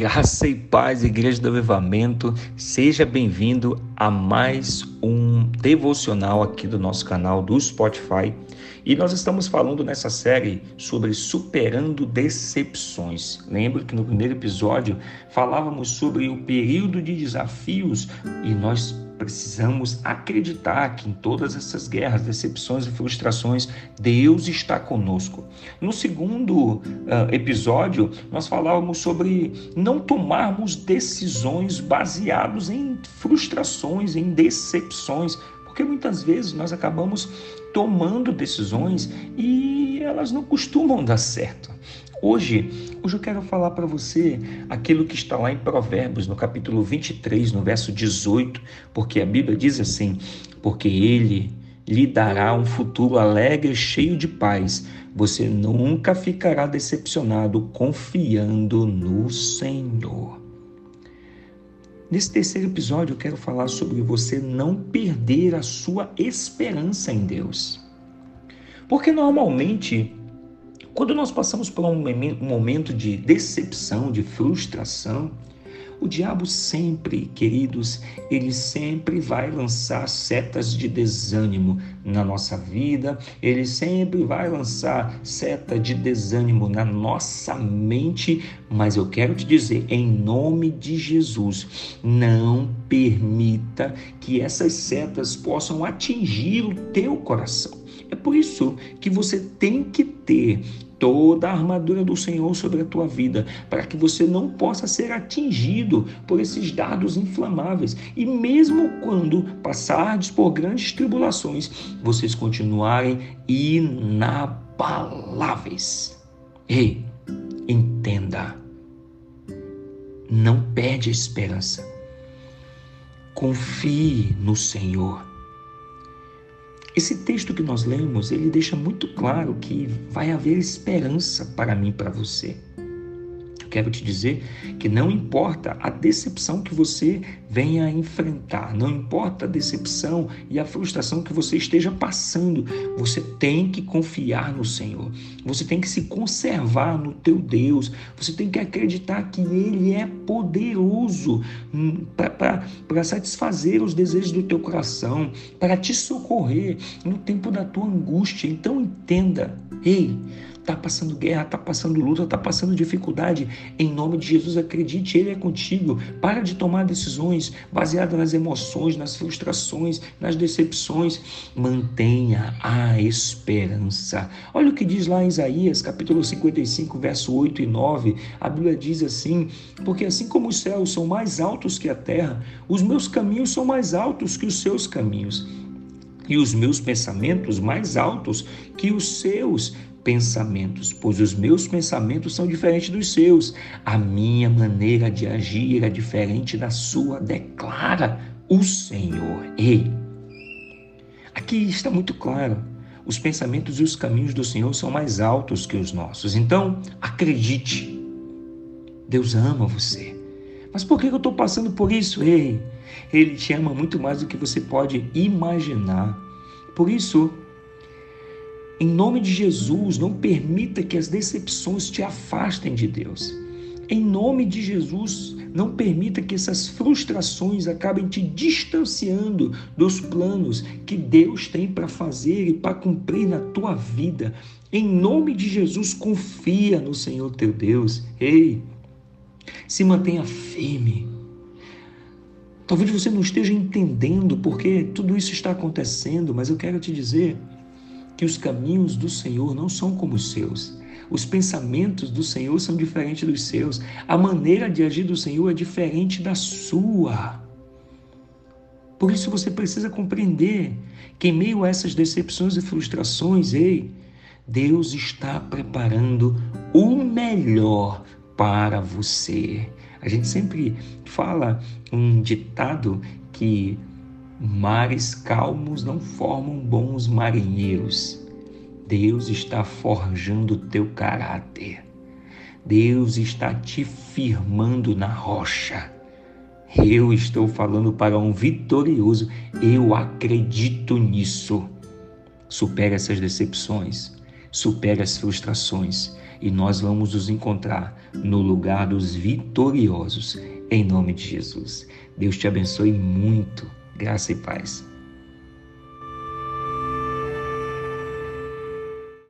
Graça e paz, Igreja do Avivamento, seja bem-vindo a mais um devocional aqui do nosso canal do Spotify. E nós estamos falando nessa série sobre superando decepções. Lembro que no primeiro episódio falávamos sobre o período de desafios e nós precisamos acreditar que em todas essas guerras, decepções e frustrações, Deus está conosco. No segundo uh, episódio, nós falávamos sobre não tomarmos decisões baseadas em frustrações, em decepções, porque muitas vezes nós acabamos tomando decisões e elas não costumam dar certo. Hoje, hoje eu quero falar para você aquilo que está lá em Provérbios, no capítulo 23, no verso 18, porque a Bíblia diz assim: Porque Ele lhe dará um futuro alegre, cheio de paz. Você nunca ficará decepcionado confiando no Senhor. Nesse terceiro episódio, eu quero falar sobre você não perder a sua esperança em Deus. Porque normalmente quando nós passamos por um momento de decepção, de frustração, o diabo sempre, queridos, ele sempre vai lançar setas de desânimo na nossa vida, ele sempre vai lançar seta de desânimo na nossa mente, mas eu quero te dizer, em nome de Jesus, não permita que essas setas possam atingir o teu coração. É por isso que você tem que ter toda a armadura do Senhor sobre a tua vida, para que você não possa ser atingido por esses dardos inflamáveis. E mesmo quando passardes por grandes tribulações, vocês continuarem inabaláveis. Ei, entenda. Não perde a esperança. Confie no Senhor. Esse texto que nós lemos, ele deixa muito claro que vai haver esperança para mim e para você quero te dizer que não importa a decepção que você venha a enfrentar, não importa a decepção e a frustração que você esteja passando, você tem que confiar no Senhor. Você tem que se conservar no teu Deus. Você tem que acreditar que Ele é poderoso hum, para satisfazer os desejos do teu coração, para te socorrer no tempo da tua angústia. Então entenda, ei, está passando guerra, está passando luta, está passando dificuldade, em nome de Jesus, acredite, Ele é contigo. Para de tomar decisões baseadas nas emoções, nas frustrações, nas decepções. Mantenha a esperança. Olha o que diz lá em Isaías, capítulo 55, verso 8 e 9. A Bíblia diz assim: Porque assim como os céus são mais altos que a terra, os meus caminhos são mais altos que os seus caminhos e os meus pensamentos mais altos que os seus pensamentos, pois os meus pensamentos são diferentes dos seus. A minha maneira de agir é diferente da sua, declara o Senhor. Ei, aqui está muito claro. Os pensamentos e os caminhos do Senhor são mais altos que os nossos. Então, acredite. Deus ama você. Mas por que eu estou passando por isso? Ei, Ele te ama muito mais do que você pode imaginar. Por isso, em nome de Jesus, não permita que as decepções te afastem de Deus. Em nome de Jesus, não permita que essas frustrações acabem te distanciando dos planos que Deus tem para fazer e para cumprir na tua vida. Em nome de Jesus, confia no Senhor teu Deus. Ei, se mantenha firme. Talvez você não esteja entendendo porque tudo isso está acontecendo, mas eu quero te dizer que os caminhos do Senhor não são como os seus. Os pensamentos do Senhor são diferentes dos seus. A maneira de agir do Senhor é diferente da sua. Por isso você precisa compreender que em meio a essas decepções e frustrações, ei, Deus está preparando o melhor para você. A gente sempre fala um ditado que Mares calmos não formam bons marinheiros. Deus está forjando o teu caráter. Deus está te firmando na rocha. Eu estou falando para um vitorioso. Eu acredito nisso. Supere essas decepções. supere as frustrações e nós vamos nos encontrar no lugar dos vitoriosos, em nome de Jesus. Deus te abençoe muito. Graça e paz.